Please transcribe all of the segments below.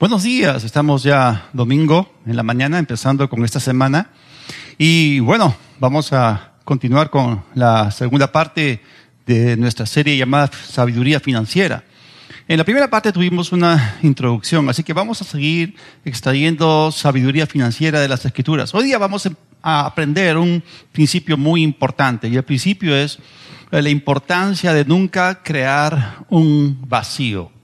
Buenos días, estamos ya domingo en la mañana, empezando con esta semana. Y bueno, vamos a continuar con la segunda parte de nuestra serie llamada Sabiduría Financiera. En la primera parte tuvimos una introducción, así que vamos a seguir extrayendo sabiduría financiera de las escrituras. Hoy día vamos a aprender un principio muy importante y el principio es la importancia de nunca crear un vacío.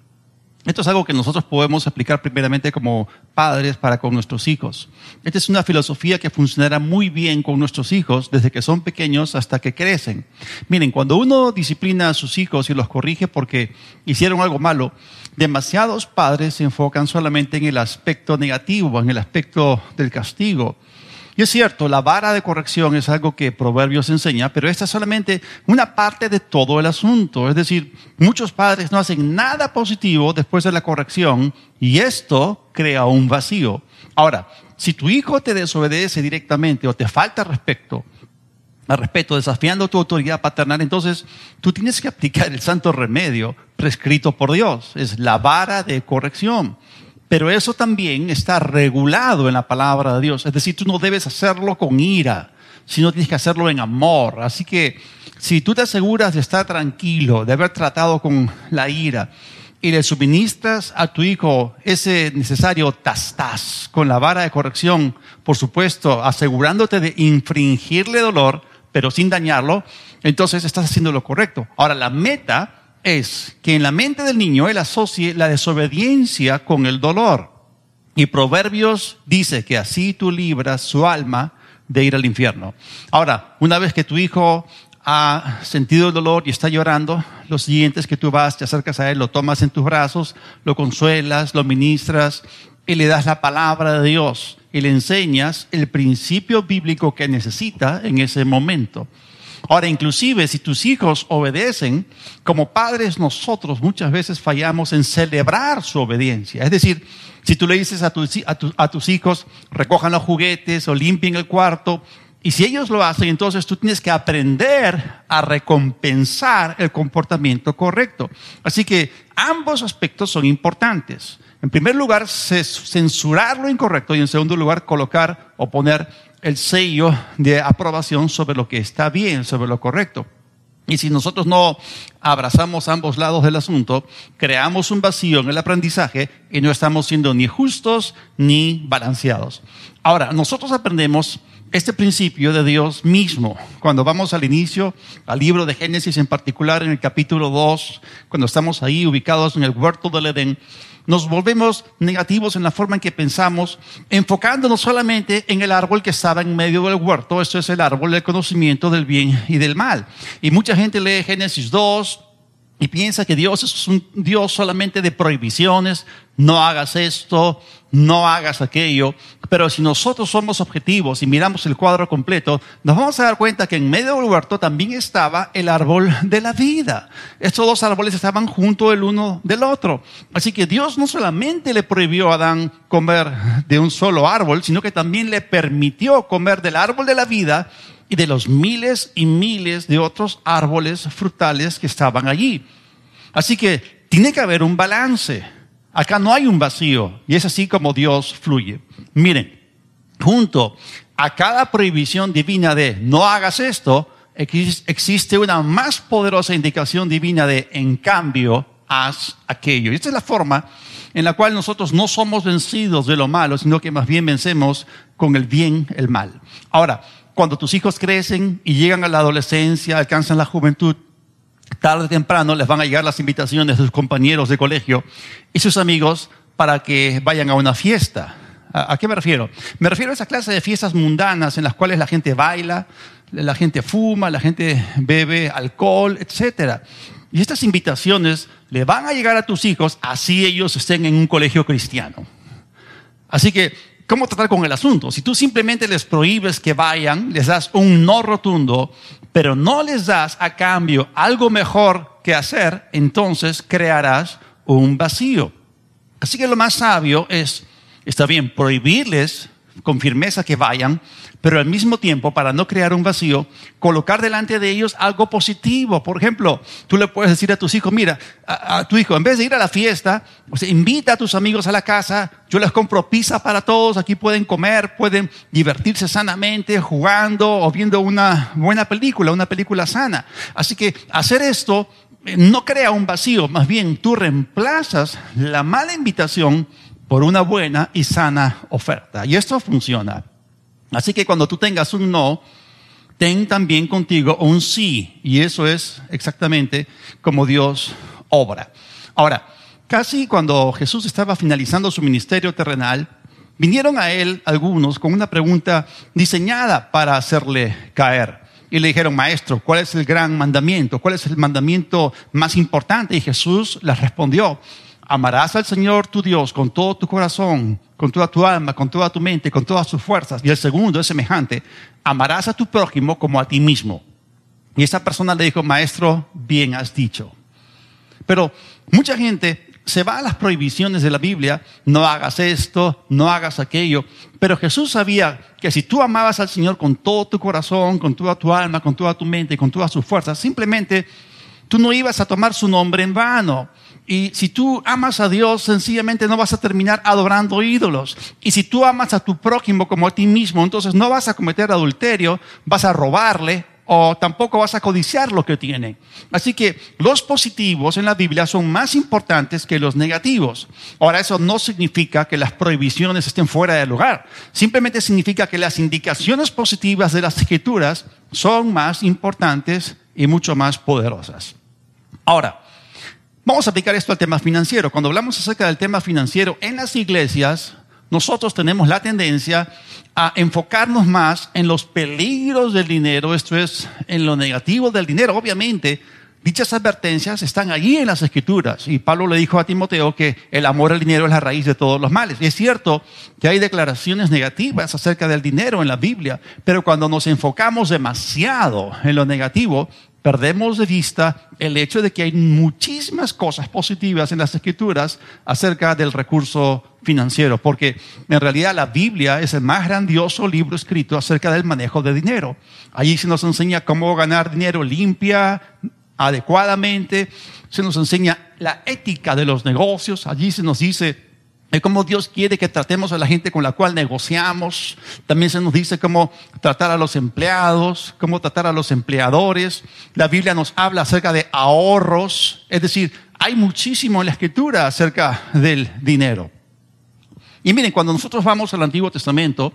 Esto es algo que nosotros podemos aplicar primeramente como padres para con nuestros hijos. Esta es una filosofía que funcionará muy bien con nuestros hijos desde que son pequeños hasta que crecen. Miren, cuando uno disciplina a sus hijos y los corrige porque hicieron algo malo, demasiados padres se enfocan solamente en el aspecto negativo, en el aspecto del castigo. Y es cierto, la vara de corrección es algo que Proverbios enseña, pero esta es solamente una parte de todo el asunto. Es decir, muchos padres no hacen nada positivo después de la corrección y esto crea un vacío. Ahora, si tu hijo te desobedece directamente o te falta respeto, al respeto, desafiando tu autoridad paternal, entonces tú tienes que aplicar el santo remedio prescrito por Dios. Es la vara de corrección. Pero eso también está regulado en la palabra de Dios. Es decir, tú no debes hacerlo con ira, sino tienes que hacerlo en amor. Así que si tú te aseguras de estar tranquilo, de haber tratado con la ira, y le suministras a tu hijo ese necesario tastas con la vara de corrección, por supuesto, asegurándote de infringirle dolor, pero sin dañarlo, entonces estás haciendo lo correcto. Ahora, la meta es que en la mente del niño él asocie la desobediencia con el dolor. Y Proverbios dice que así tú libras su alma de ir al infierno. Ahora, una vez que tu hijo ha sentido el dolor y está llorando, lo siguiente es que tú vas, te acercas a él, lo tomas en tus brazos, lo consuelas, lo ministras y le das la palabra de Dios y le enseñas el principio bíblico que necesita en ese momento. Ahora, inclusive si tus hijos obedecen, como padres nosotros muchas veces fallamos en celebrar su obediencia. Es decir, si tú le dices a, tus hijos, recojan los juguetes o limpien el cuarto, y si ellos lo hacen, entonces tú tienes que aprender a recompensar el comportamiento correcto. Así que ambos aspectos son importantes. En primer lugar, censurar lo incorrecto y en segundo lugar, colocar o poner el sello de aprobación sobre lo que está bien, sobre lo correcto. Y si nosotros no abrazamos ambos lados del asunto, creamos un vacío en el aprendizaje y no estamos siendo ni justos ni balanceados. Ahora, nosotros aprendemos este principio de Dios mismo. Cuando vamos al inicio, al libro de Génesis en particular, en el capítulo 2, cuando estamos ahí ubicados en el huerto del Edén, nos volvemos negativos en la forma en que pensamos, enfocándonos solamente en el árbol que estaba en medio del huerto. Esto es el árbol del conocimiento del bien y del mal. Y mucha gente lee Génesis 2, y piensa que Dios es un Dios solamente de prohibiciones, no hagas esto, no hagas aquello, pero si nosotros somos objetivos y miramos el cuadro completo, nos vamos a dar cuenta que en medio del huerto también estaba el árbol de la vida. Estos dos árboles estaban junto el uno del otro. Así que Dios no solamente le prohibió a Adán comer de un solo árbol, sino que también le permitió comer del árbol de la vida y de los miles y miles de otros árboles frutales que estaban allí. Así que tiene que haber un balance. Acá no hay un vacío y es así como Dios fluye. Miren, junto a cada prohibición divina de no hagas esto, existe una más poderosa indicación divina de en cambio haz aquello. Y esta es la forma en la cual nosotros no somos vencidos de lo malo, sino que más bien vencemos con el bien el mal. Ahora, cuando tus hijos crecen y llegan a la adolescencia, alcanzan la juventud, tarde o temprano les van a llegar las invitaciones de sus compañeros de colegio y sus amigos para que vayan a una fiesta. ¿A, qué me refiero? Me refiero a esa clase de fiestas mundanas en las cuales la gente baila, la gente fuma, la gente bebe alcohol, etc. Y estas invitaciones le van a llegar a tus hijos así ellos estén en un colegio cristiano. Así que ¿Cómo tratar con el asunto? Si tú simplemente les prohíbes que vayan, les das un no rotundo, pero no les das a cambio algo mejor que hacer, entonces crearás un vacío. Así que lo más sabio es, está bien, prohibirles con firmeza que vayan, pero al mismo tiempo, para no crear un vacío, colocar delante de ellos algo positivo. Por ejemplo, tú le puedes decir a tus hijos, mira, a, tu hijo, en vez de ir a la fiesta, invita a tus amigos a la casa, yo les compro pizza para todos, aquí pueden comer, pueden divertirse sanamente, jugando o viendo una buena película, una película sana. Así que hacer esto eh, no crea un vacío, más bien tú reemplazas la mala invitación por una buena y sana oferta. Y esto funciona. Así que cuando tú tengas un no, ten también contigo un sí. Y eso es exactamente como Dios obra. Ahora, casi cuando Jesús estaba finalizando su ministerio terrenal, vinieron a él algunos con una pregunta diseñada para hacerle caer. Y le dijeron, maestro, ¿cuál es el gran mandamiento? ¿Cuál es el mandamiento más importante? Y Jesús les respondió, Amarás al Señor tu Dios con todo tu corazón, con toda tu alma, con toda tu mente, con todas tus fuerzas. Y el segundo es semejante, amarás a tu prójimo como a ti mismo. Y esa persona le dijo, maestro, bien has dicho. Pero mucha gente se va a las prohibiciones de la Biblia, no hagas esto, no hagas aquello. Pero Jesús sabía que si tú amabas al Señor con todo tu corazón, con toda tu alma, con toda tu mente, con todas tus fuerzas, simplemente tú no ibas a tomar su nombre en vano. Y si tú amas a Dios, sencillamente no vas a terminar adorando ídolos. Y si tú amas a tu prójimo como a ti mismo, entonces no vas a cometer adulterio, vas a robarle o tampoco vas a codiciar lo que tiene. Así que los positivos en la Biblia son más importantes que los negativos. Ahora, eso no significa que las prohibiciones estén fuera del lugar. Simplemente significa que las indicaciones positivas de las escrituras son más importantes y mucho más poderosas. Ahora, Vamos a aplicar esto al tema financiero. Cuando hablamos acerca del tema financiero en las iglesias, nosotros tenemos la tendencia a enfocarnos más en los peligros del dinero, esto es, en lo negativo del dinero. Obviamente, dichas advertencias están allí en las escrituras. Y Pablo le dijo a Timoteo que el amor al dinero es la raíz de todos los males. Y es cierto que hay declaraciones negativas acerca del dinero en la Biblia, pero cuando nos enfocamos demasiado en lo negativo, perdemos de vista el hecho de que hay muchísimas cosas positivas en las escrituras acerca del recurso financiero, porque en realidad la Biblia es el más grandioso libro escrito acerca del manejo de dinero. Allí se nos enseña cómo ganar dinero limpia, adecuadamente, se nos enseña la ética de los negocios, allí se nos dice es como Dios quiere que tratemos a la gente con la cual negociamos. También se nos dice cómo tratar a los empleados, cómo tratar a los empleadores. La Biblia nos habla acerca de ahorros. Es decir, hay muchísimo en la escritura acerca del dinero. Y miren, cuando nosotros vamos al Antiguo Testamento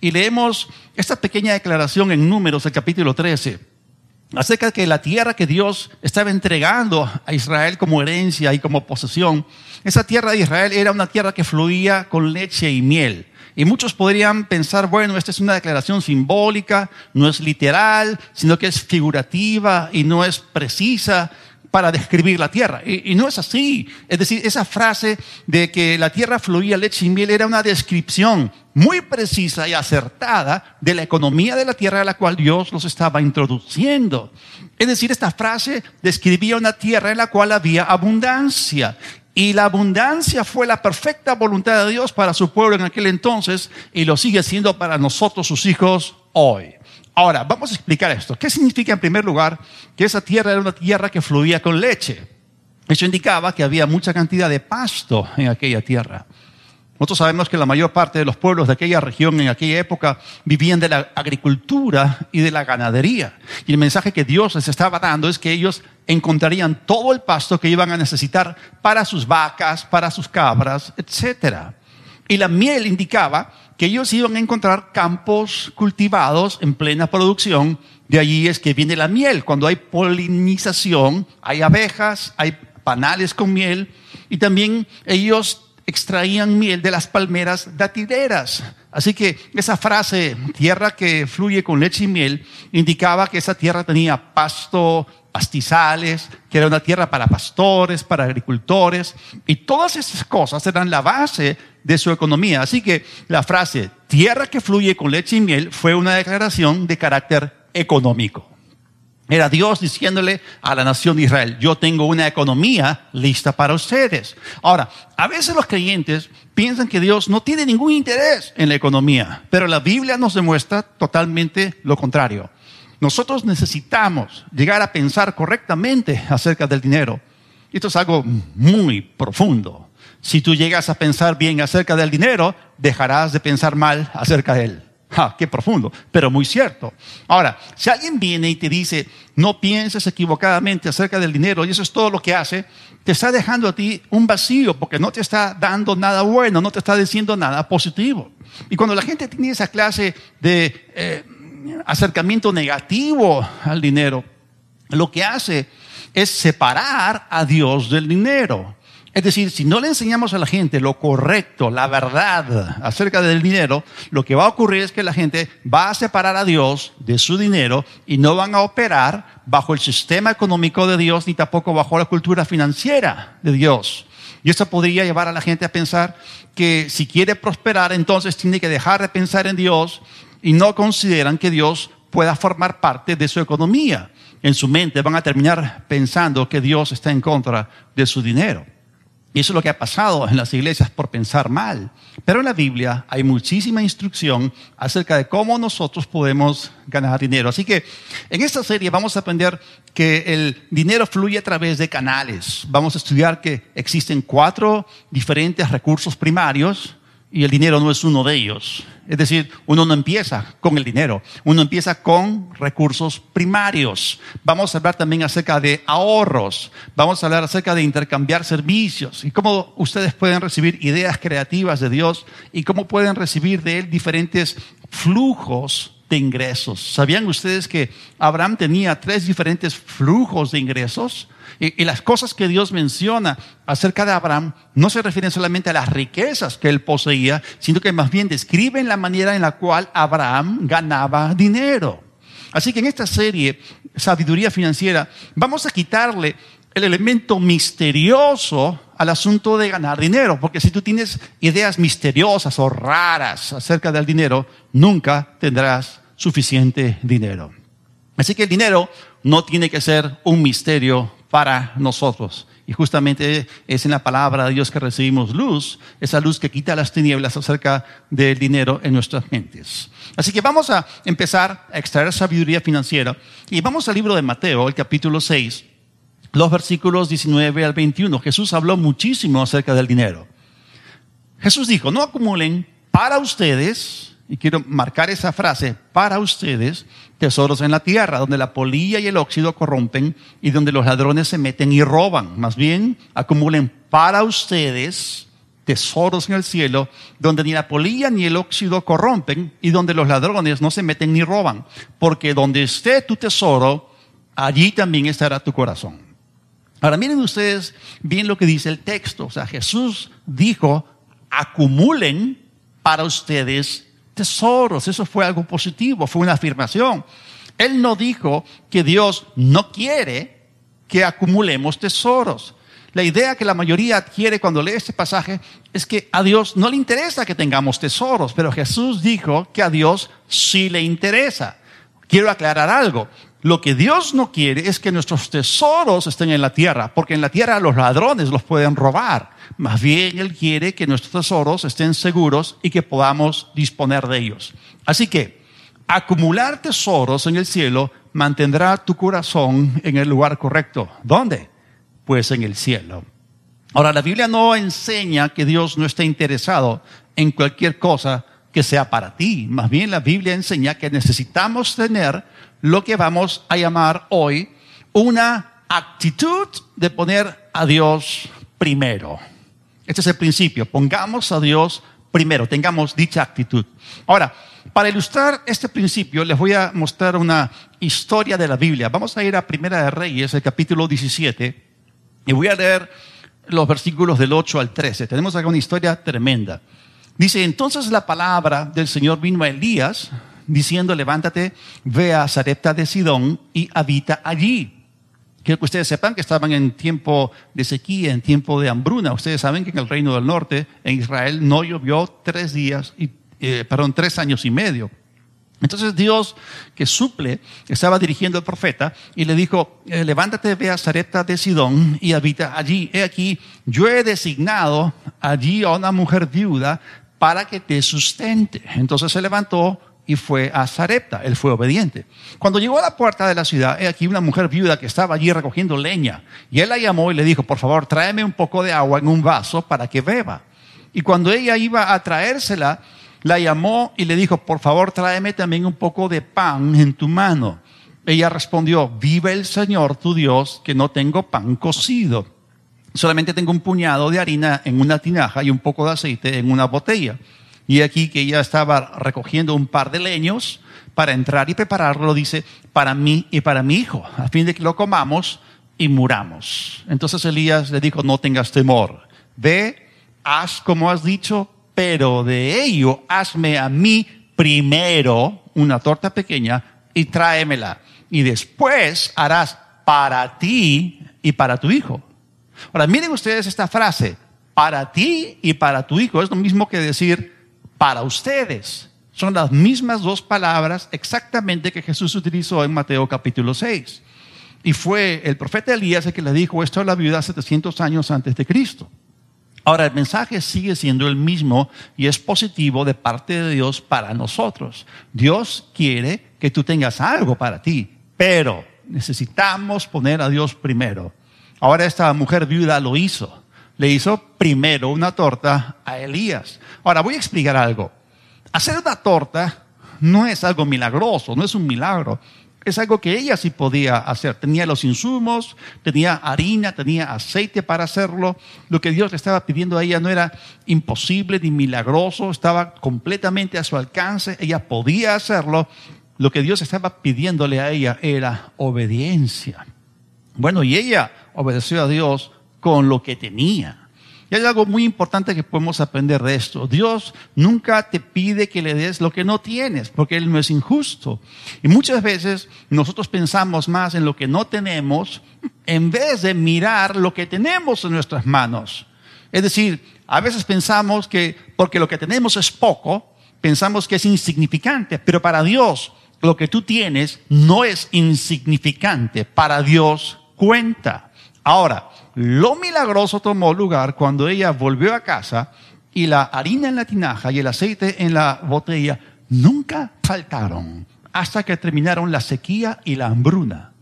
y leemos esta pequeña declaración en Números, el capítulo 13, acerca que la tierra que Dios estaba entregando a Israel como herencia y como posesión, esa tierra de Israel era una tierra que fluía con leche y miel. Y muchos podrían pensar, bueno, esta es una declaración simbólica, no es literal, sino que es figurativa y no es precisa para describir la tierra. Y, no es así. Es decir, esa frase de que la tierra fluía leche y miel era una descripción muy precisa y acertada de la economía de la tierra a la cual Dios los estaba introduciendo. Es decir, esta frase describía una tierra en la cual había abundancia. Y la abundancia fue la perfecta voluntad de Dios para su pueblo en aquel entonces y lo sigue siendo para nosotros, sus hijos, hoy. Ahora, vamos a explicar esto. ¿Qué significa en primer lugar que esa tierra era una tierra que fluía con leche? Eso indicaba que había mucha cantidad de pasto en aquella tierra. Nosotros sabemos que la mayor parte de los pueblos de aquella región en aquella época vivían de la agricultura y de la ganadería. Y el mensaje que Dios les estaba dando es que ellos encontrarían todo el pasto que iban a necesitar para sus vacas, para sus cabras, etc. Y la miel indicaba que ellos iban a encontrar campos cultivados en plena producción. De allí es que viene la miel. Cuando hay polinización, hay abejas, hay panales con miel. Y también ellos extraían miel de las palmeras datileras. Así que esa frase, tierra que fluye con leche y miel, indicaba que esa tierra tenía pasto, pastizales, que era una tierra para pastores, para agricultores, y todas esas cosas eran la base de su economía. Así que la frase, tierra que fluye con leche y miel, fue una declaración de carácter económico. Era Dios diciéndole a la nación de Israel, yo tengo una economía lista para ustedes. Ahora, a veces los creyentes piensan que Dios no tiene ningún interés en la economía, pero la Biblia nos demuestra totalmente lo contrario. Nosotros necesitamos llegar a pensar correctamente acerca del dinero. Esto es algo muy profundo. Si tú llegas a pensar bien acerca del dinero, dejarás de pensar mal acerca de él. ¡Ja! ¡Qué profundo! Pero muy cierto. Ahora, si alguien viene y te dice, no pienses equivocadamente acerca del dinero y eso es todo lo que hace, te está dejando a ti un vacío porque no te está dando nada bueno, no te está diciendo nada positivo. Y cuando la gente tiene esa clase de eh, acercamiento negativo al dinero, lo que hace es separar a Dios del dinero. Es decir, si no le enseñamos a la gente lo correcto, la verdad acerca del dinero, lo que va a ocurrir es que la gente va a separar a Dios de su dinero y no van a operar bajo el sistema económico de Dios ni tampoco bajo la cultura financiera de Dios. Y eso podría llevar a la gente a pensar que si quiere prosperar, entonces tiene que dejar de pensar en Dios y no consideran que Dios pueda formar parte de su economía. En su mente van a terminar pensando que Dios está en contra de su dinero. Y eso es lo que ha pasado en las iglesias por pensar mal. Pero en la Biblia hay muchísima instrucción acerca de cómo nosotros podemos ganar dinero. Así que en esta serie vamos a aprender que el dinero fluye a través de canales. Vamos a estudiar que existen cuatro diferentes recursos primarios y el dinero no es uno de ellos. Es decir, uno no empieza con el dinero, uno empieza con recursos primarios. Vamos a hablar también acerca de ahorros, vamos a hablar acerca de intercambiar servicios y cómo ustedes pueden recibir ideas creativas de Dios y cómo pueden recibir de Él diferentes flujos de ingresos. ¿Sabían ustedes que Abraham tenía tres diferentes flujos de ingresos? Y, las cosas que Dios menciona acerca de Abraham no se refieren solamente a las riquezas que él poseía, sino que más bien describen la manera en la cual Abraham ganaba dinero. Así que en esta serie, Sabiduría Financiera, vamos a quitarle el elemento misterioso al asunto de ganar dinero, porque si tú tienes ideas misteriosas o raras acerca del dinero, nunca tendrás suficiente dinero. Así que el dinero no tiene que ser un misterio para nosotros. Y justamente es en la palabra de Dios que recibimos luz, esa luz que quita las tinieblas acerca del dinero en nuestras mentes. Así que vamos a empezar a extraer sabiduría financiera y vamos al libro de Mateo, el capítulo 6, los versículos 19 al 21. Jesús habló muchísimo acerca del dinero. Jesús dijo, no acumulen para ustedes y quiero marcar esa frase, para ustedes, tesoros en la tierra, donde la polilla y el óxido corrompen y donde los ladrones se meten y roban. Más bien, acumulen para ustedes tesoros en el cielo, donde ni la polilla ni el óxido corrompen y donde los ladrones no se meten ni roban. Porque donde esté tu tesoro, allí también estará tu corazón. Ahora miren ustedes bien lo que dice el texto. O sea, Jesús dijo, acumulen para ustedes tesoros. Eso fue algo positivo, fue una afirmación. Él no dijo que Dios no quiere que acumulemos tesoros. La idea que la mayoría adquiere cuando lee este pasaje es que a Dios no le interesa que tengamos tesoros, pero Jesús dijo que a Dios sí le interesa. Quiero aclarar algo. Lo que Dios no quiere es que nuestros tesoros estén en la tierra, porque en la tierra los ladrones los pueden robar. Más bien Él quiere que nuestros tesoros estén seguros y que podamos disponer de ellos. Así que acumular tesoros en el cielo mantendrá tu corazón en el lugar correcto. ¿Dónde? Pues en el cielo. Ahora, la Biblia no enseña que Dios no esté interesado en cualquier cosa que sea para ti. Más bien la Biblia enseña que necesitamos tener lo que vamos a llamar hoy una actitud de poner a Dios primero. Este es el principio. Pongamos a Dios primero, tengamos dicha actitud. Ahora, para ilustrar este principio, les voy a mostrar una historia de la Biblia. Vamos a ir a Primera de Reyes, el capítulo 17, y voy a leer los versículos del 8 al 13. Tenemos acá una historia tremenda. Dice, entonces la palabra del Señor vino a Elías, diciendo, levántate, ve a Sarepta de Sidón y habita allí. Quiero que ustedes sepan que estaban en tiempo de sequía, en tiempo de hambruna. Ustedes saben que en el reino del norte, en Israel, no llovió tres días, y, eh, perdón, tres años y medio. Entonces Dios que suple estaba dirigiendo al profeta y le dijo, eh, levántate, ve a Sarepta de Sidón y habita allí. He aquí, yo he designado allí a una mujer viuda para que te sustente. Entonces se levantó y fue a Sarepta. Él fue obediente. Cuando llegó a la puerta de la ciudad, he aquí una mujer viuda que estaba allí recogiendo leña. Y él la llamó y le dijo, por favor, tráeme un poco de agua en un vaso para que beba. Y cuando ella iba a traérsela, la llamó y le dijo, por favor, tráeme también un poco de pan en tu mano. Ella respondió, vive el Señor tu Dios, que no tengo pan cocido. Solamente tengo un puñado de harina en una tinaja y un poco de aceite en una botella. Y aquí que ella estaba recogiendo un par de leños para entrar y prepararlo, dice, para mí y para mi hijo, a fin de que lo comamos y muramos. Entonces Elías le dijo, no tengas temor, ve, haz como has dicho, pero de ello hazme a mí primero una torta pequeña y tráemela. Y después harás para ti y para tu hijo. Ahora, miren ustedes esta frase, para ti y para tu hijo. Es lo mismo que decir para ustedes. Son las mismas dos palabras exactamente que Jesús utilizó en Mateo capítulo 6. Y fue el profeta Elías el que le dijo esto a la viuda 700 años antes de Cristo. Ahora, el mensaje sigue siendo el mismo y es positivo de parte de Dios para nosotros. Dios quiere que tú tengas algo para ti, pero necesitamos poner a Dios primero. Ahora esta mujer viuda lo hizo. Le hizo primero una torta a Elías. Ahora voy a explicar algo. Hacer una torta no es algo milagroso, no es un milagro es algo que ella sí podía hacer. Tenía los insumos, tenía harina, tenía aceite para hacerlo. Lo que Dios le estaba pidiendo a ella no era imposible ni milagroso, estaba completamente a su alcance. Ella podía hacerlo. Lo que Dios estaba pidiéndole a ella era obediencia. Bueno, y ella obedeció a Dios con lo que tenía. Y hay algo muy importante que podemos aprender de esto. Dios nunca te pide que le des lo que no tienes, porque Él no es injusto. Y muchas veces nosotros pensamos más en lo que no tenemos en vez de mirar lo que tenemos en nuestras manos. Es decir, a veces pensamos que porque lo que tenemos es poco, pensamos que es insignificante, pero para Dios lo que tú tienes no es insignificante, para Dios cuenta. Ahora, lo milagroso tomó lugar cuando ella volvió a casa y la harina en la tinaja y el aceite en la botella nunca faltaron hasta que terminaron la sequía y la hambruna.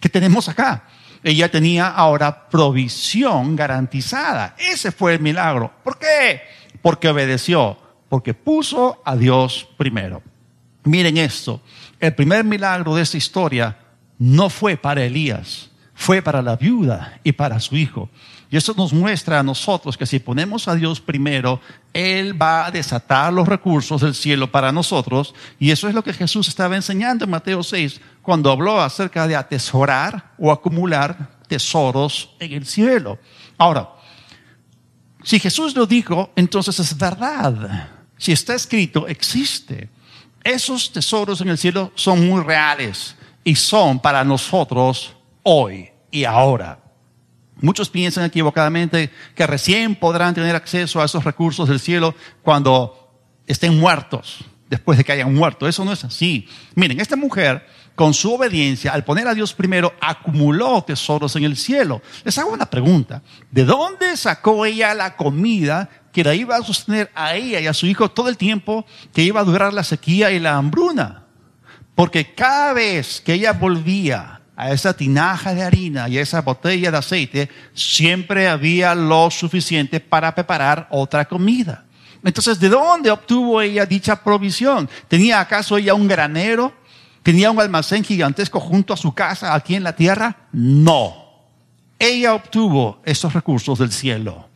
¿Qué tenemos acá? Ella tenía ahora provisión garantizada. Ese fue el milagro. ¿Por qué? Porque obedeció, porque puso a Dios primero. Miren esto, el primer milagro de esta historia no fue para Elías, fue para la viuda y para su hijo. Y eso nos muestra a nosotros que si ponemos a Dios primero, Él va a desatar los recursos del cielo para nosotros. Y eso es lo que Jesús estaba enseñando en Mateo 6, cuando habló acerca de atesorar o acumular tesoros en el cielo. Ahora, si Jesús lo dijo, entonces es verdad. Si está escrito, existe. Esos tesoros en el cielo son muy reales y son para nosotros hoy y ahora. Muchos piensan equivocadamente que recién podrán tener acceso a esos recursos del cielo cuando estén muertos, después de que hayan muerto. Eso no es así. Miren, esta mujer, con su obediencia, al poner a Dios primero, acumuló tesoros en el cielo. Les hago una pregunta. ¿De dónde sacó ella la comida que la iba a sostener a ella y a su hijo todo el tiempo que iba a durar la sequía y la hambruna? Porque cada vez que ella volvía a esa tinaja de harina y a esa botella de aceite, siempre había lo suficiente para preparar otra comida. Entonces, ¿de dónde obtuvo ella dicha provisión? ¿Tenía acaso ella un granero? ¿Tenía un almacén gigantesco junto a su casa aquí en la tierra? No. Ella obtuvo esos recursos del cielo.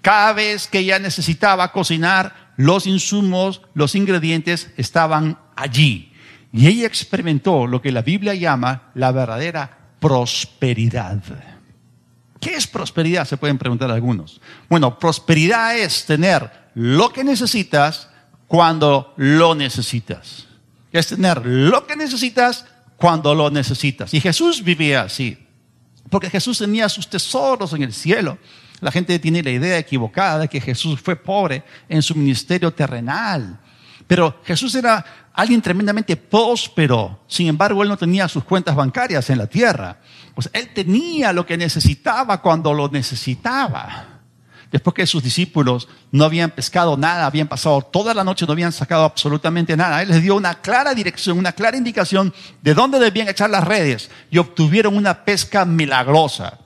Cada vez que ella necesitaba cocinar, los insumos, los ingredientes estaban allí. Y ella experimentó lo que la Biblia llama la verdadera prosperidad. ¿Qué es prosperidad? Se pueden preguntar algunos. Bueno, prosperidad es tener lo que necesitas cuando lo necesitas. Es tener lo que necesitas cuando lo necesitas. Y Jesús vivía así. Porque Jesús tenía sus tesoros en el cielo. La gente tiene la idea equivocada de que Jesús fue pobre en su ministerio terrenal. Pero Jesús era alguien tremendamente próspero. Sin embargo, él no tenía sus cuentas bancarias en la tierra. Pues él tenía lo que necesitaba cuando lo necesitaba. Después que sus discípulos no habían pescado nada, habían pasado toda la noche, no habían sacado absolutamente nada. Él les dio una clara dirección, una clara indicación de dónde debían echar las redes y obtuvieron una pesca milagrosa.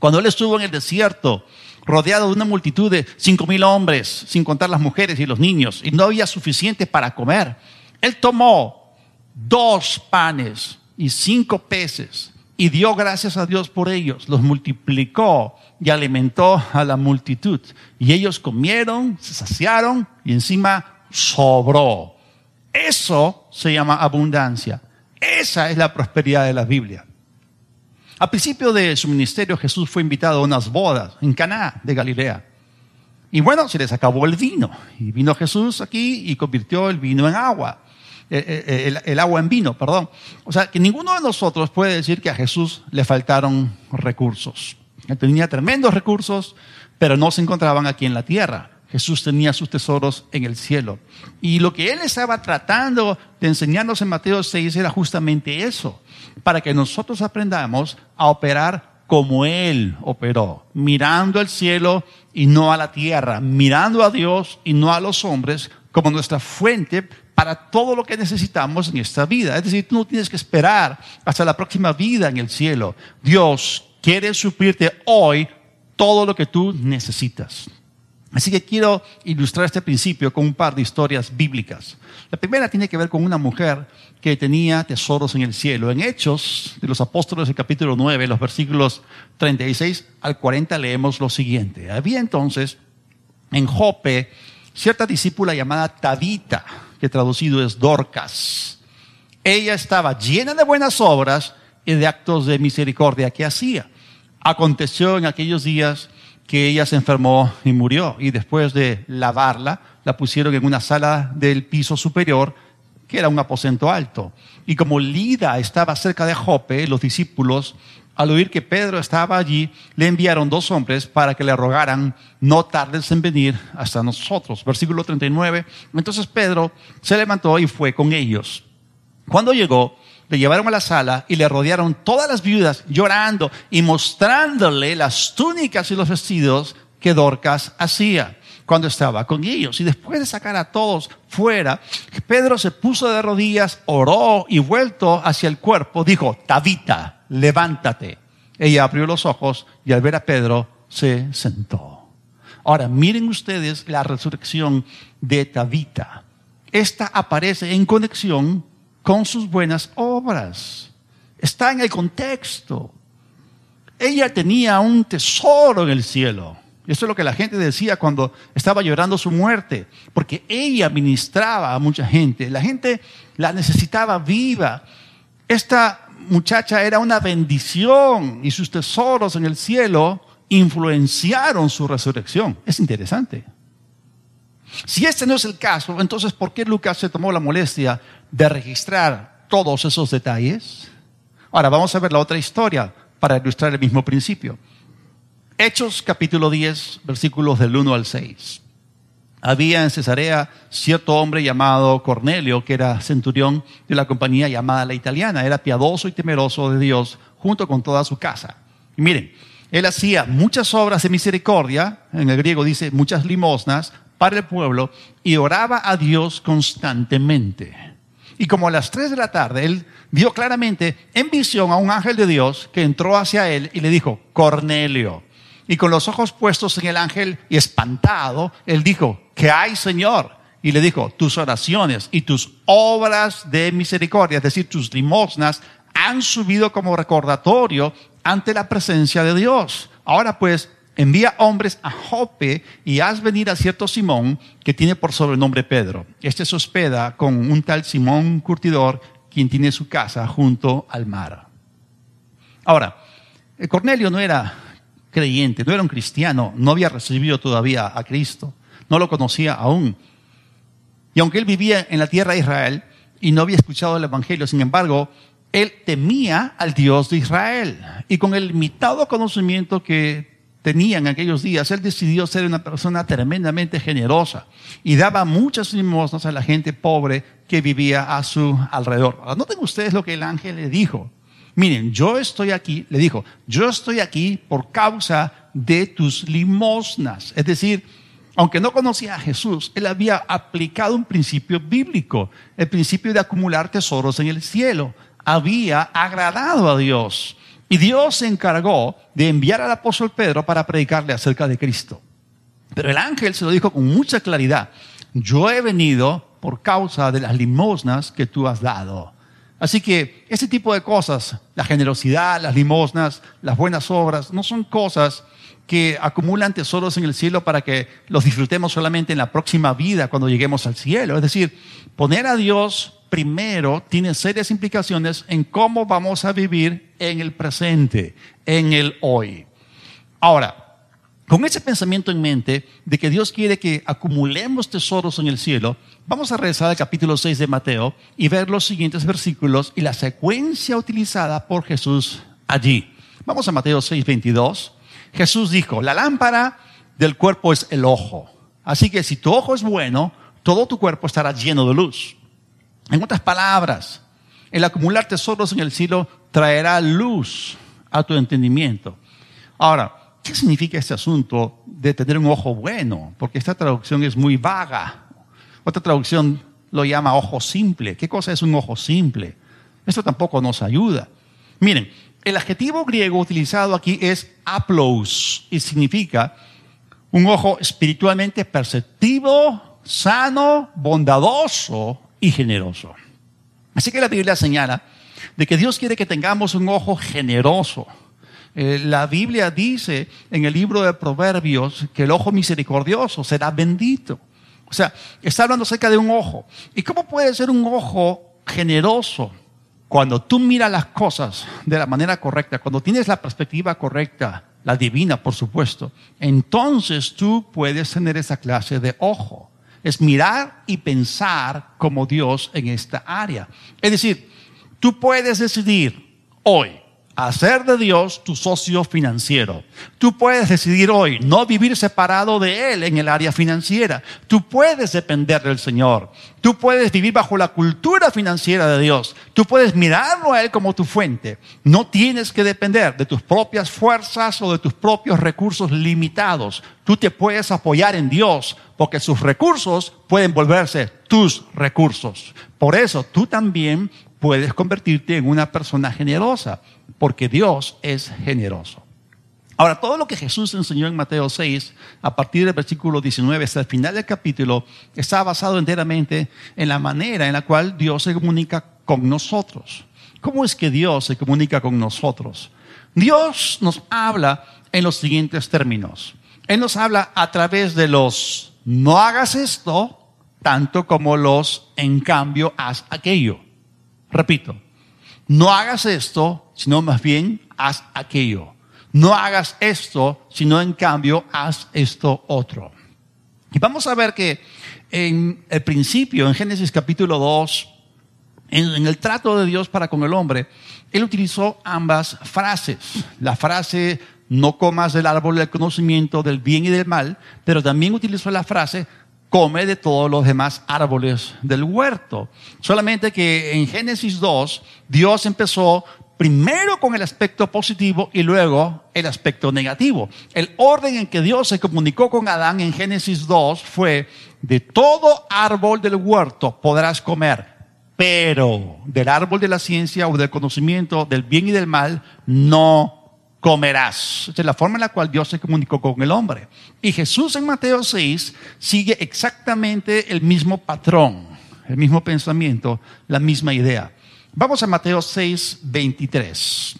Cuando él estuvo en el desierto, rodeado de una multitud de cinco mil hombres, sin contar las mujeres y los niños, y no había suficiente para comer, él tomó dos panes y cinco peces y dio gracias a Dios por ellos, los multiplicó y alimentó a la multitud. Y ellos comieron, se saciaron y encima sobró. Eso se llama abundancia. Esa es la prosperidad de la Biblia. Al principio de su ministerio Jesús fue invitado a unas bodas en Caná de Galilea. Y bueno, se les acabó el vino. Y vino Jesús aquí y convirtió el vino en agua. Eh, eh, el, agua en vino, perdón. O sea, que ninguno de nosotros puede decir que a Jesús le faltaron recursos. Él tenía tremendos recursos, pero no se encontraban aquí en la tierra. Jesús tenía sus tesoros en el cielo. Y lo que él estaba tratando de enseñarnos en Mateo 6 era justamente eso, para que nosotros aprendamos a operar como Él operó, mirando al cielo y no a la tierra, mirando a Dios y no a los hombres como nuestra fuente para todo lo que necesitamos en esta vida. Es decir, tú no tienes que esperar hasta la próxima vida en el cielo. Dios quiere suplirte hoy todo lo que tú necesitas. Así que quiero ilustrar este principio con un par de historias bíblicas. La primera tiene que ver con una mujer que tenía tesoros en el cielo. En Hechos de los Apóstoles, el capítulo 9, los versículos 36 al 40, leemos lo siguiente. Había entonces en Jope cierta discípula llamada Tabita, que traducido es Dorcas. Ella estaba llena de buenas obras y de actos de misericordia que hacía. Aconteció en aquellos días que ella se enfermó y murió, y después de lavarla, la pusieron en una sala del piso superior, que era un aposento alto. Y como Lida estaba cerca de Jope, los discípulos al oír que Pedro estaba allí, le enviaron dos hombres para que le rogaran, no tardes en venir hasta nosotros. Versículo 39. Entonces Pedro se levantó y fue con ellos. Cuando llegó, le llevaron a la sala y le rodearon todas las viudas llorando y mostrándole las túnicas y los vestidos que Dorcas hacía cuando estaba con ellos. Y después de sacar a todos fuera, Pedro se puso de rodillas, oró y vuelto hacia el cuerpo, dijo, Tabita levántate. Ella abrió los ojos y al ver a Pedro se sentó. Ahora, miren ustedes la resurrección de Tabita. Esta aparece en conexión con sus buenas obras. Está en el contexto. Ella tenía un tesoro en el cielo. Eso es lo que la gente decía cuando estaba llorando su muerte, porque ella ministraba a mucha gente. La gente la necesitaba viva. Esta muchacha era una bendición y sus tesoros en el cielo influenciaron su resurrección. Es interesante. Si este no es el caso, entonces ¿por qué Lucas se tomó la molestia de registrar todos esos detalles? Ahora vamos a ver la otra historia para ilustrar el mismo principio. Hechos capítulo 10, versículos del 1 al 6 había en Cesarea cierto hombre llamado Cornelio, que era centurión de la compañía llamada La Italiana. Era piadoso y temeroso de Dios junto con toda su casa. Y miren, él hacía muchas obras de misericordia, en el griego dice muchas limosnas, para el pueblo y oraba a Dios constantemente. Y como a las tres de la tarde, él vio claramente en visión a un ángel de Dios que entró hacia él y le dijo, Cornelio. Y con los ojos puestos en el ángel y espantado, él dijo, ¿qué hay, Señor? Y le dijo, tus oraciones y tus obras de misericordia, es decir, tus limosnas, han subido como recordatorio ante la presencia de Dios. Ahora pues, envía hombres a Jope y haz venir a cierto Simón que tiene por sobrenombre Pedro. Este se hospeda con un tal Simón Curtidor, quien tiene su casa junto al mar. Ahora, Cornelio no era creyente, no era un cristiano, no había recibido todavía a Cristo, no lo conocía aún. Y aunque él vivía en la tierra de Israel y no había escuchado el Evangelio, sin embargo, él temía al Dios de Israel. Y con el limitado conocimiento que tenía en aquellos días, él decidió ser una persona tremendamente generosa y daba muchas limosnas a la gente pobre que vivía a su alrededor. Noten ustedes lo que el ángel le dijo. Miren, yo estoy aquí, le dijo, yo estoy aquí por causa de tus limosnas. Es decir, aunque no conocía a Jesús, él había aplicado un principio bíblico, el principio de acumular tesoros en el cielo. Había agradado a Dios. Y Dios se encargó de enviar al apóstol Pedro para predicarle acerca de Cristo. Pero el ángel se lo dijo con mucha claridad. Yo he venido por causa de las limosnas que tú has dado. Así que ese tipo de cosas, la generosidad, las limosnas, las buenas obras, no son cosas que acumulan tesoros en el cielo para que los disfrutemos solamente en la próxima vida cuando lleguemos al cielo. Es decir, poner a Dios primero tiene serias implicaciones en cómo vamos a vivir en el presente, en el hoy. Ahora, con ese pensamiento en mente de que Dios quiere que acumulemos tesoros en el cielo, vamos a regresar al capítulo 6 de Mateo y ver los siguientes versículos y la secuencia utilizada por Jesús allí. Vamos a Mateo 6, 22. Jesús dijo, la lámpara del cuerpo es el ojo. Así que si tu ojo es bueno, todo tu cuerpo estará lleno de luz. En otras palabras, el acumular tesoros en el cielo traerá luz a tu entendimiento. Ahora, ¿qué significa este asunto de tener un ojo bueno? Porque esta traducción es muy vaga. Otra traducción lo llama ojo simple. ¿Qué cosa es un ojo simple? Esto tampoco nos ayuda. Miren, el adjetivo griego utilizado aquí es aplos y significa un ojo espiritualmente perceptivo, sano, bondadoso y generoso. Así que la Biblia señala de que Dios quiere que tengamos un ojo generoso. Eh, la Biblia dice en el libro de Proverbios que el ojo misericordioso será bendito. O sea, está hablando acerca de un ojo. ¿Y cómo puede ser un ojo generoso? Cuando tú miras las cosas de la manera correcta, cuando tienes la perspectiva correcta, la divina, por supuesto, entonces tú puedes tener esa clase de ojo es mirar y pensar como Dios en esta área. Es decir, tú puedes decidir hoy hacer de Dios tu socio financiero. Tú puedes decidir hoy no vivir separado de Él en el área financiera. Tú puedes depender del Señor. Tú puedes vivir bajo la cultura financiera de Dios. Tú puedes mirarlo a Él como tu fuente. No tienes que depender de tus propias fuerzas o de tus propios recursos limitados. Tú te puedes apoyar en Dios porque sus recursos pueden volverse tus recursos. Por eso tú también puedes convertirte en una persona generosa, porque Dios es generoso. Ahora, todo lo que Jesús enseñó en Mateo 6, a partir del versículo 19 hasta el final del capítulo, está basado enteramente en la manera en la cual Dios se comunica con nosotros. ¿Cómo es que Dios se comunica con nosotros? Dios nos habla en los siguientes términos. Él nos habla a través de los no hagas esto, tanto como los en cambio haz aquello. Repito, no hagas esto, sino más bien haz aquello. No hagas esto, sino en cambio haz esto otro. Y vamos a ver que en el principio, en Génesis capítulo 2, en, el trato de Dios para con el hombre, él utilizó ambas frases. La frase no comas del árbol del conocimiento del bien y del mal, pero también utilizó la frase come de todos los demás árboles del huerto. Solamente que en Génesis 2, Dios empezó primero con el aspecto positivo y luego el aspecto negativo. El orden en que Dios se comunicó con Adán en Génesis 2 fue, de todo árbol del huerto podrás comer, pero del árbol de la ciencia o del conocimiento del bien y del mal no comerás. Es la forma en la cual Dios se comunicó con el hombre. Y Jesús en Mateo 6 sigue exactamente el mismo patrón, el mismo pensamiento, la misma idea. Vamos a Mateo 6, 23.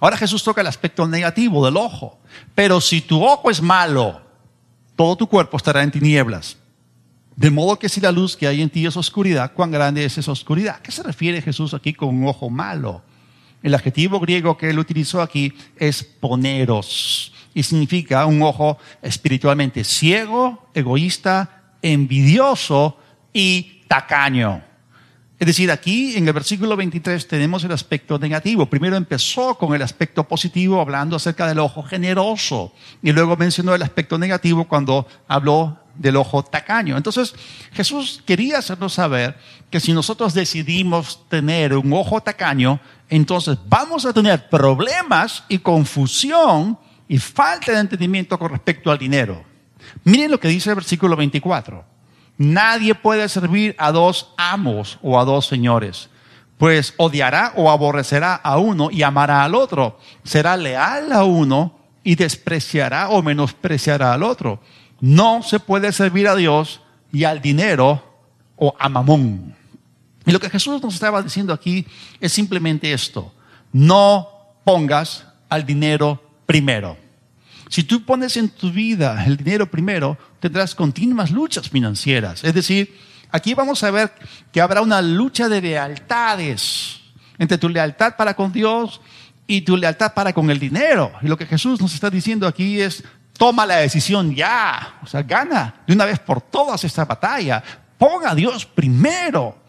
Ahora Jesús toca el aspecto negativo del ojo. Pero si tu ojo es malo, todo tu cuerpo estará en tinieblas. De modo que si la luz que hay en ti es oscuridad, ¿cuán grande es esa oscuridad? ¿A qué se refiere Jesús aquí con un ojo malo? El adjetivo griego que él utilizó aquí es poneros y significa un ojo espiritualmente ciego, egoísta, envidioso y tacaño. Es decir, aquí en el versículo 23 tenemos el aspecto negativo. Primero empezó con el aspecto positivo hablando acerca del ojo generoso y luego mencionó el aspecto negativo cuando habló del ojo tacaño. Entonces, Jesús quería hacernos saber que si nosotros decidimos tener un ojo tacaño, entonces vamos a tener problemas y confusión y falta de entendimiento con respecto al dinero. Miren lo que dice el versículo 24. Nadie puede servir a dos amos o a dos señores, pues odiará o aborrecerá a uno y amará al otro. Será leal a uno y despreciará o menospreciará al otro. No se puede servir a Dios y al dinero o a mamón. Y lo que Jesús nos estaba diciendo aquí es simplemente esto. No pongas al dinero primero. Si tú pones en tu vida el dinero primero, tendrás continuas luchas financieras. Es decir, aquí vamos a ver que habrá una lucha de lealtades entre tu lealtad para con Dios y tu lealtad para con el dinero. Y lo que Jesús nos está diciendo aquí es, toma la decisión ya, o sea, gana de una vez por todas esta batalla, ponga a Dios primero.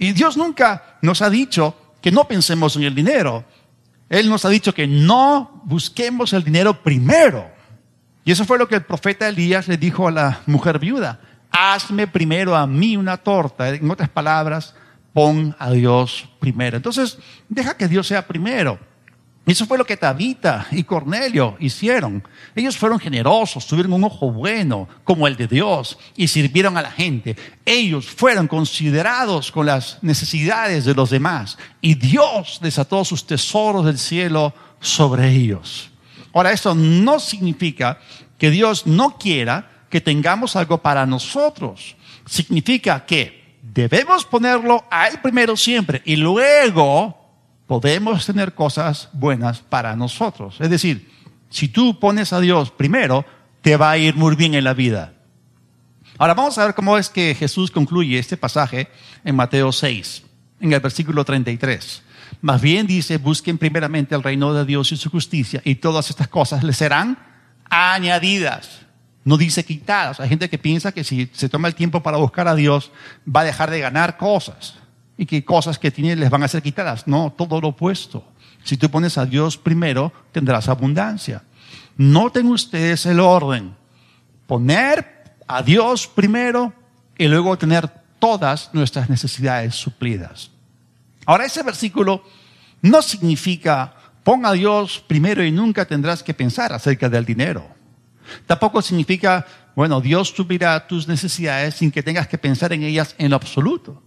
Y Dios nunca nos ha dicho que no pensemos en el dinero. Él nos ha dicho que no busquemos el dinero primero. Y eso fue lo que el profeta Elías le dijo a la mujer viuda. Hazme primero a mí una torta. En otras palabras, pon a Dios primero. Entonces, deja que Dios sea primero. Eso fue lo que Tabita y Cornelio hicieron. Ellos fueron generosos, tuvieron un ojo bueno como el de Dios y sirvieron a la gente. Ellos fueron considerados con las necesidades de los demás y Dios desató sus tesoros del cielo sobre ellos. Ahora, eso no significa que Dios no quiera que tengamos algo para nosotros. Significa que debemos ponerlo a Él primero siempre y luego podemos tener cosas buenas para nosotros. Es decir, si tú pones a Dios primero, te va a ir muy bien en la vida. Ahora vamos a ver cómo es que Jesús concluye este pasaje en Mateo 6, en el versículo 33. Más bien dice, busquen primeramente el reino de Dios y su justicia y todas estas cosas les serán añadidas. No dice quitadas. Hay gente que piensa que si se toma el tiempo para buscar a Dios, va a dejar de ganar cosas y que cosas que tienen les van a ser quitadas. No, todo lo opuesto. Si tú pones a Dios primero, tendrás abundancia. Noten ustedes el orden. Poner a Dios primero y luego tener todas nuestras necesidades suplidas. Ahora, ese versículo no significa pon a Dios primero y nunca tendrás que pensar acerca del dinero. Tampoco significa, bueno, Dios suplirá tus necesidades sin que tengas que pensar en ellas en lo absoluto.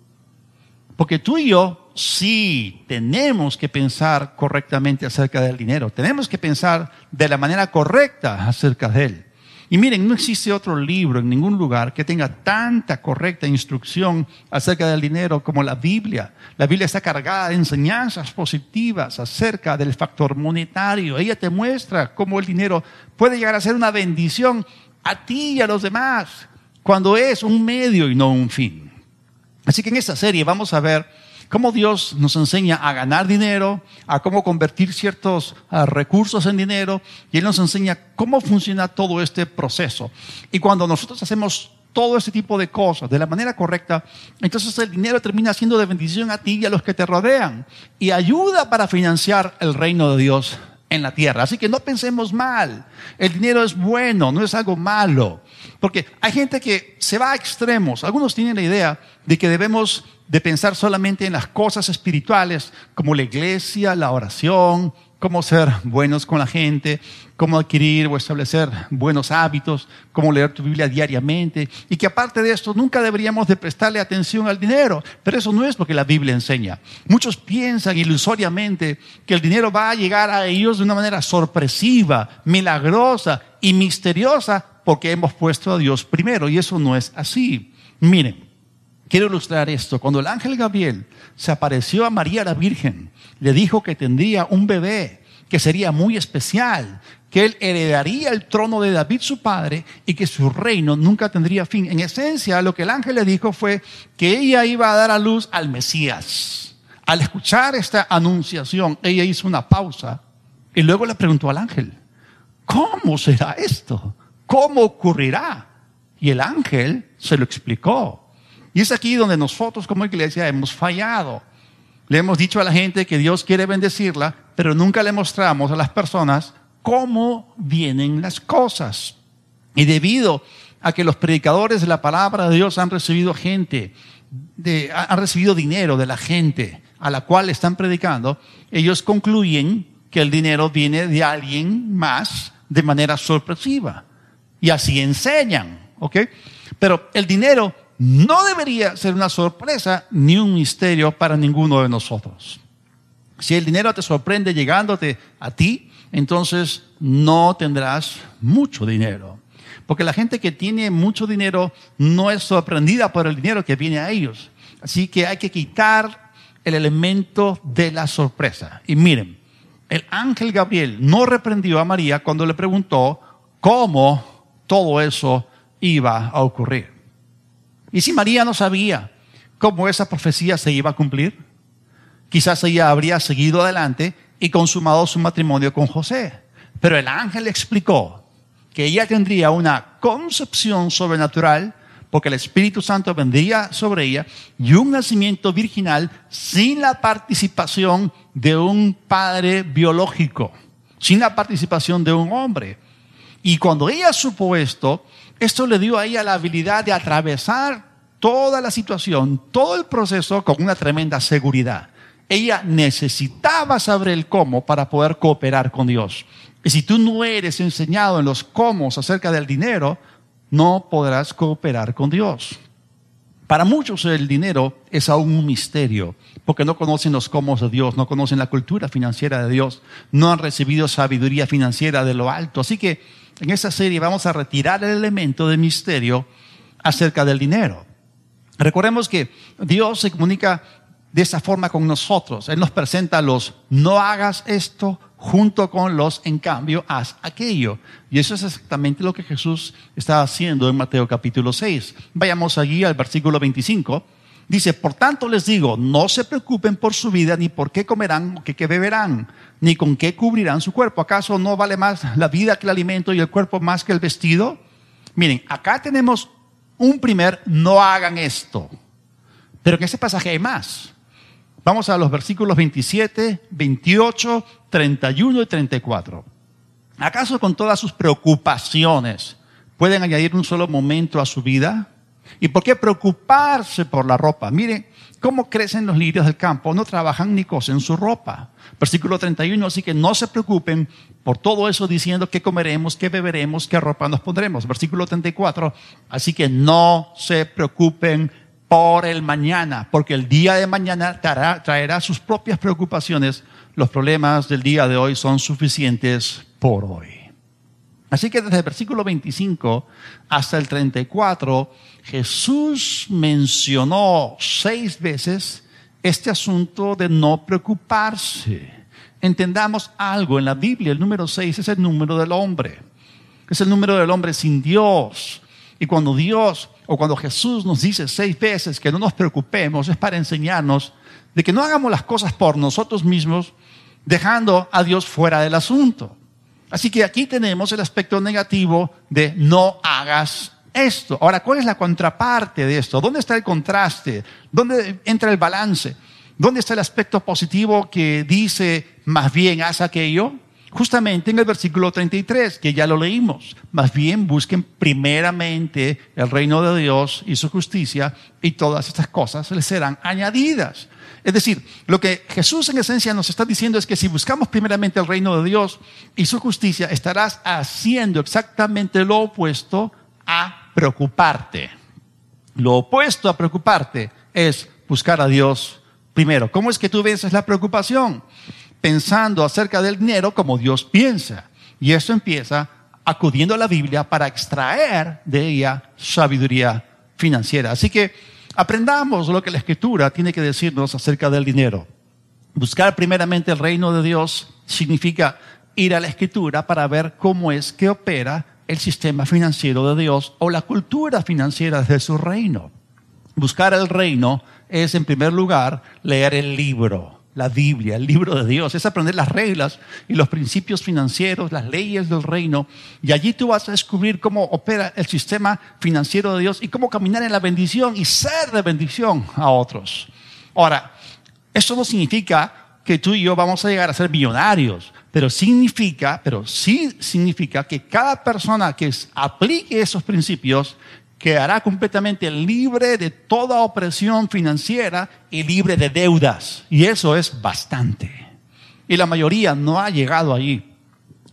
Porque tú y yo sí tenemos que pensar correctamente acerca del dinero. Tenemos que pensar de la manera correcta acerca de él. Y miren, no existe otro libro en ningún lugar que tenga tanta correcta instrucción acerca del dinero como la Biblia. La Biblia está cargada de enseñanzas positivas acerca del factor monetario. Ella te muestra cómo el dinero puede llegar a ser una bendición a ti y a los demás cuando es un medio y no un fin. Así que en esta serie vamos a ver cómo Dios nos enseña a ganar dinero, a cómo convertir ciertos ah, recursos en dinero, y Él nos enseña cómo funciona todo este proceso. Y cuando nosotros hacemos todo este tipo de cosas de la manera correcta, entonces el dinero termina siendo de bendición a ti y a los que te rodean, y ayuda para financiar el reino de Dios en la tierra. Así que no pensemos mal. El dinero es bueno, no es algo malo. Porque hay gente que se va a extremos. Algunos tienen la idea de que debemos de pensar solamente en las cosas espirituales, como la iglesia, la oración, cómo ser buenos con la gente, cómo adquirir o establecer buenos hábitos, cómo leer tu Biblia diariamente, y que aparte de esto nunca deberíamos de prestarle atención al dinero, pero eso no es lo que la Biblia enseña. Muchos piensan ilusoriamente que el dinero va a llegar a ellos de una manera sorpresiva, milagrosa y misteriosa porque hemos puesto a Dios primero, y eso no es así. Miren, quiero ilustrar esto. Cuando el ángel Gabriel se apareció a María la Virgen, le dijo que tendría un bebé que sería muy especial, que él heredaría el trono de David su padre y que su reino nunca tendría fin. En esencia, lo que el ángel le dijo fue que ella iba a dar a luz al Mesías. Al escuchar esta anunciación, ella hizo una pausa y luego le preguntó al ángel, ¿cómo será esto? ¿Cómo ocurrirá? Y el ángel se lo explicó. Y es aquí donde nosotros como iglesia hemos fallado. Le hemos dicho a la gente que Dios quiere bendecirla, pero nunca le mostramos a las personas cómo vienen las cosas. Y debido a que los predicadores de la palabra de Dios han recibido gente, de, han recibido dinero de la gente a la cual están predicando, ellos concluyen que el dinero viene de alguien más de manera sorpresiva. Y así enseñan, ¿ok? Pero el dinero no debería ser una sorpresa ni un misterio para ninguno de nosotros. Si el dinero te sorprende llegándote a ti, entonces no tendrás mucho dinero. Porque la gente que tiene mucho dinero no es sorprendida por el dinero que viene a ellos. Así que hay que quitar el elemento de la sorpresa. Y miren, el ángel Gabriel no reprendió a María cuando le preguntó cómo todo eso iba a ocurrir. Y si María no sabía cómo esa profecía se iba a cumplir, quizás ella habría seguido adelante y consumado su matrimonio con José. Pero el ángel explicó que ella tendría una concepción sobrenatural porque el Espíritu Santo vendría sobre ella y un nacimiento virginal sin la participación de un padre biológico, sin la participación de un hombre. Y cuando ella supo esto, esto le dio a ella la habilidad de atravesar toda la situación, todo el proceso con una tremenda seguridad ella necesitaba saber el cómo para poder cooperar con Dios. Y si tú no eres enseñado en los cómo acerca del dinero, no podrás cooperar con Dios. Para muchos el dinero es aún un misterio, porque no conocen los cómo de Dios, no conocen la cultura financiera de Dios, no han recibido sabiduría financiera de lo alto. Así que en esta serie vamos a retirar el elemento de misterio acerca del dinero. Recordemos que Dios se comunica de esa forma con nosotros. Él nos presenta los no hagas esto junto con los en cambio haz aquello. Y eso es exactamente lo que Jesús está haciendo en Mateo capítulo 6. Vayamos allí al versículo 25. Dice, por tanto les digo, no se preocupen por su vida, ni por qué comerán, o qué beberán, ni con qué cubrirán su cuerpo. ¿Acaso no vale más la vida que el alimento y el cuerpo más que el vestido? Miren, acá tenemos un primer, no hagan esto. Pero en ese pasaje hay más. Vamos a los versículos 27, 28, 31 y 34. ¿Acaso con todas sus preocupaciones pueden añadir un solo momento a su vida? ¿Y por qué preocuparse por la ropa? Mire, cómo crecen los lirios del campo, no trabajan ni cosen su ropa. Versículo 31, así que no se preocupen por todo eso diciendo qué comeremos, qué beberemos, qué ropa nos pondremos. Versículo 34, así que no se preocupen por el mañana, porque el día de mañana traerá, sus propias preocupaciones. Los problemas del día de hoy son suficientes por hoy. Así que desde el versículo 25 hasta el 34, Jesús mencionó seis veces este asunto de no preocuparse. Entendamos algo, en la Biblia el número seis es el número del hombre. Es el número del hombre sin Dios. Y cuando Dios o cuando Jesús nos dice seis veces que no nos preocupemos, es para enseñarnos de que no hagamos las cosas por nosotros mismos, dejando a Dios fuera del asunto. Así que aquí tenemos el aspecto negativo de no hagas esto. Ahora, ¿cuál es la contraparte de esto? ¿Dónde está el contraste? ¿Dónde entra el balance? ¿Dónde está el aspecto positivo que dice más bien haz aquello? justamente en el versículo 33, que ya lo leímos. Más bien busquen primeramente el reino de Dios y su justicia y todas estas cosas les serán añadidas. Es decir, lo que Jesús en esencia nos está diciendo es que si buscamos primeramente el reino de Dios y su justicia, estarás haciendo exactamente lo opuesto a preocuparte. Lo opuesto a preocuparte es buscar a Dios primero. ¿Cómo es que tú vences la preocupación? pensando acerca del dinero como Dios piensa. Y eso empieza acudiendo a la Biblia para extraer de ella sabiduría financiera. Así que aprendamos lo que la Escritura tiene que decirnos acerca del dinero. Buscar primeramente el reino de Dios significa ir a la Escritura para ver cómo es que opera el sistema financiero de Dios o la cultura financiera de su reino. Buscar el reino es, en primer lugar, leer el libro la Biblia, el libro de Dios, es aprender las reglas y los principios financieros, las leyes del reino. Y allí tú vas a descubrir cómo opera el sistema financiero de Dios y cómo caminar en la bendición y ser de bendición a otros. Ahora, eso no significa que tú y yo vamos a llegar a ser millonarios, pero significa, pero sí significa que cada persona que aplique esos principios quedará completamente libre de toda opresión financiera y libre de deudas. Y eso es bastante. Y la mayoría no ha llegado allí,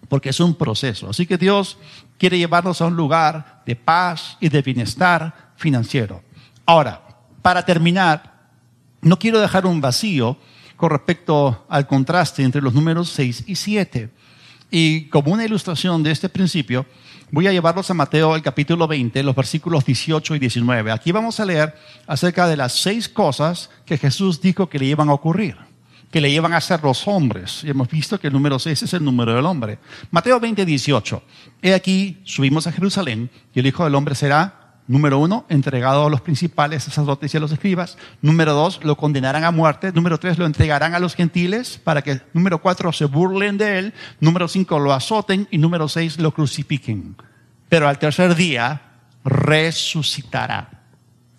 porque es un proceso. Así que Dios quiere llevarnos a un lugar de paz y de bienestar financiero. Ahora, para terminar, no quiero dejar un vacío con respecto al contraste entre los números 6 y 7. Y como una ilustración de este principio, voy a llevarlos a Mateo el capítulo 20, los versículos 18 y 19. Aquí vamos a leer acerca de las seis cosas que Jesús dijo que le iban a ocurrir, que le iban a hacer los hombres. Y hemos visto que el número 6 es el número del hombre. Mateo 20, 18. He aquí, subimos a Jerusalén y el Hijo del Hombre será Número uno, entregado a los principales sacerdotes y a los escribas. Número dos, lo condenarán a muerte. Número tres, lo entregarán a los gentiles para que, número cuatro, se burlen de él. Número cinco, lo azoten. Y número seis, lo crucifiquen. Pero al tercer día, resucitará.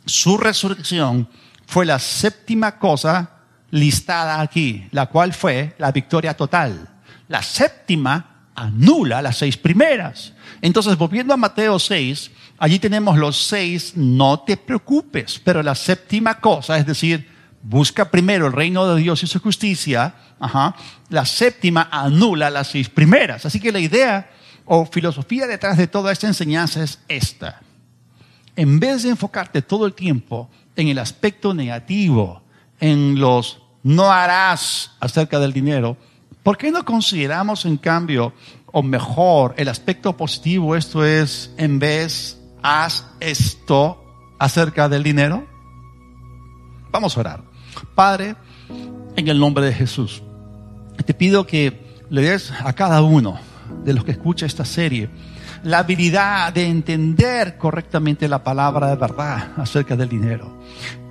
Su resurrección fue la séptima cosa listada aquí, la cual fue la victoria total. La séptima anula las seis primeras. Entonces, volviendo a Mateo 6, Allí tenemos los seis, no te preocupes, pero la séptima cosa, es decir, busca primero el reino de Dios y su justicia, la séptima anula las seis primeras. Así que la idea o filosofía detrás de toda esta enseñanza es esta. En vez de enfocarte todo el tiempo en el aspecto negativo, en los no harás acerca del dinero, ¿por qué no consideramos en cambio, o mejor, el aspecto positivo, esto es, en vez haz esto acerca del dinero? Vamos a orar. Padre, en el nombre de Jesús, te pido que le des a cada uno de los que escucha esta serie la habilidad de entender correctamente la palabra de verdad acerca del dinero.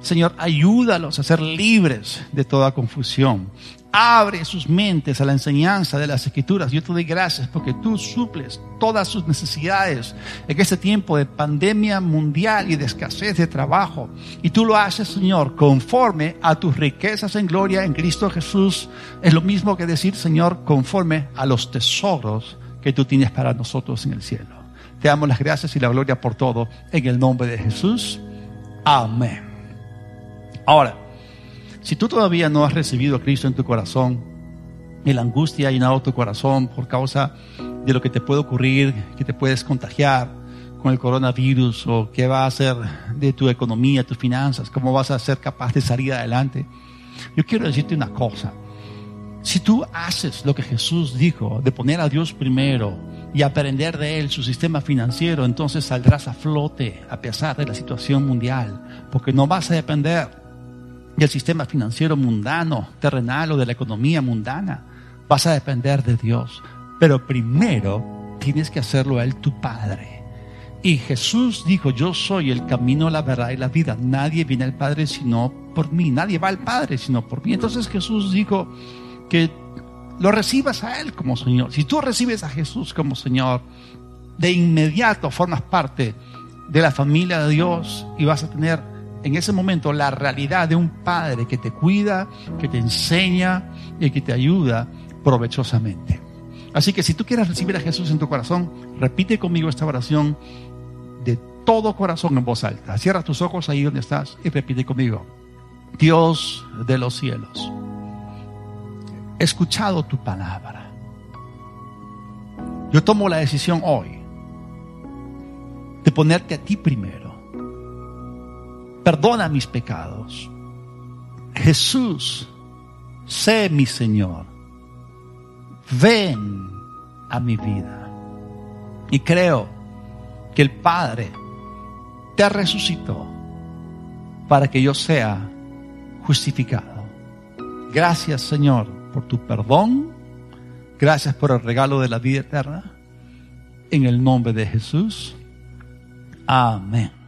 Señor, ayúdalos a ser libres de toda confusión. Abre sus mentes a la enseñanza de las escrituras. Yo te doy gracias porque tú suples todas sus necesidades en este tiempo de pandemia mundial y de escasez de trabajo. Y tú lo haces, Señor, conforme a tus riquezas en gloria en Cristo Jesús. Es lo mismo que decir, Señor, conforme a los tesoros que tú tienes para nosotros en el cielo. Te damos las gracias y la gloria por todo en el nombre de Jesús. Amén. Ahora, si tú todavía no has recibido a Cristo en tu corazón, y la angustia ha llenado tu corazón por causa de lo que te puede ocurrir, que te puedes contagiar con el coronavirus o qué va a hacer de tu economía, tus finanzas, cómo vas a ser capaz de salir adelante. Yo quiero decirte una cosa. Si tú haces lo que Jesús dijo, de poner a Dios primero y aprender de Él su sistema financiero, entonces saldrás a flote a pesar de la situación mundial, porque no vas a depender del sistema financiero mundano, terrenal o de la economía mundana. Vas a depender de Dios. Pero primero tienes que hacerlo a Él tu Padre. Y Jesús dijo, yo soy el camino, la verdad y la vida. Nadie viene al Padre sino por mí. Nadie va al Padre sino por mí. Entonces Jesús dijo que lo recibas a Él como Señor. Si tú recibes a Jesús como Señor, de inmediato formas parte de la familia de Dios y vas a tener en ese momento la realidad de un padre que te cuida, que te enseña y que te ayuda provechosamente. Así que si tú quieres recibir a Jesús en tu corazón, repite conmigo esta oración de todo corazón en voz alta. Cierra tus ojos ahí donde estás y repite conmigo. Dios de los cielos, he escuchado tu palabra. Yo tomo la decisión hoy de ponerte a ti primero perdona mis pecados. Jesús, sé mi Señor. Ven a mi vida. Y creo que el Padre te resucitó para que yo sea justificado. Gracias Señor por tu perdón. Gracias por el regalo de la vida eterna. En el nombre de Jesús. Amén.